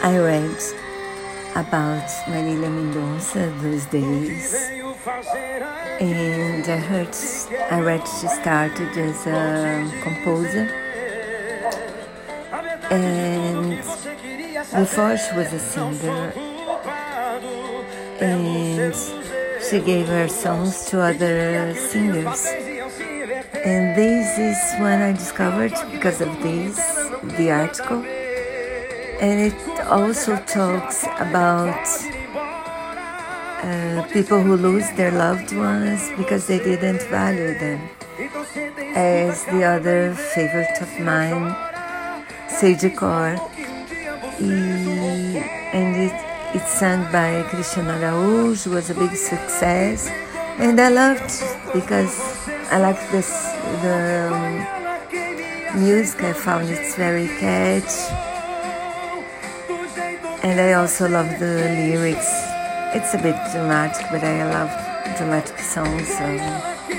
I read about Marília Mendonça those days, and I heard I read she started as a composer, and before she was a singer, and she gave her songs to other singers. And this is when I discovered, because of this, the article and it also talks about uh, people who lose their loved ones because they didn't value them. As the other favorite of mine, Sage and it, it's sung by Cristiano Araújo, was a big success, and I loved because I like this the um, music. I found it's very catchy and I also love the lyrics. It's a bit dramatic, but I love dramatic songs. So.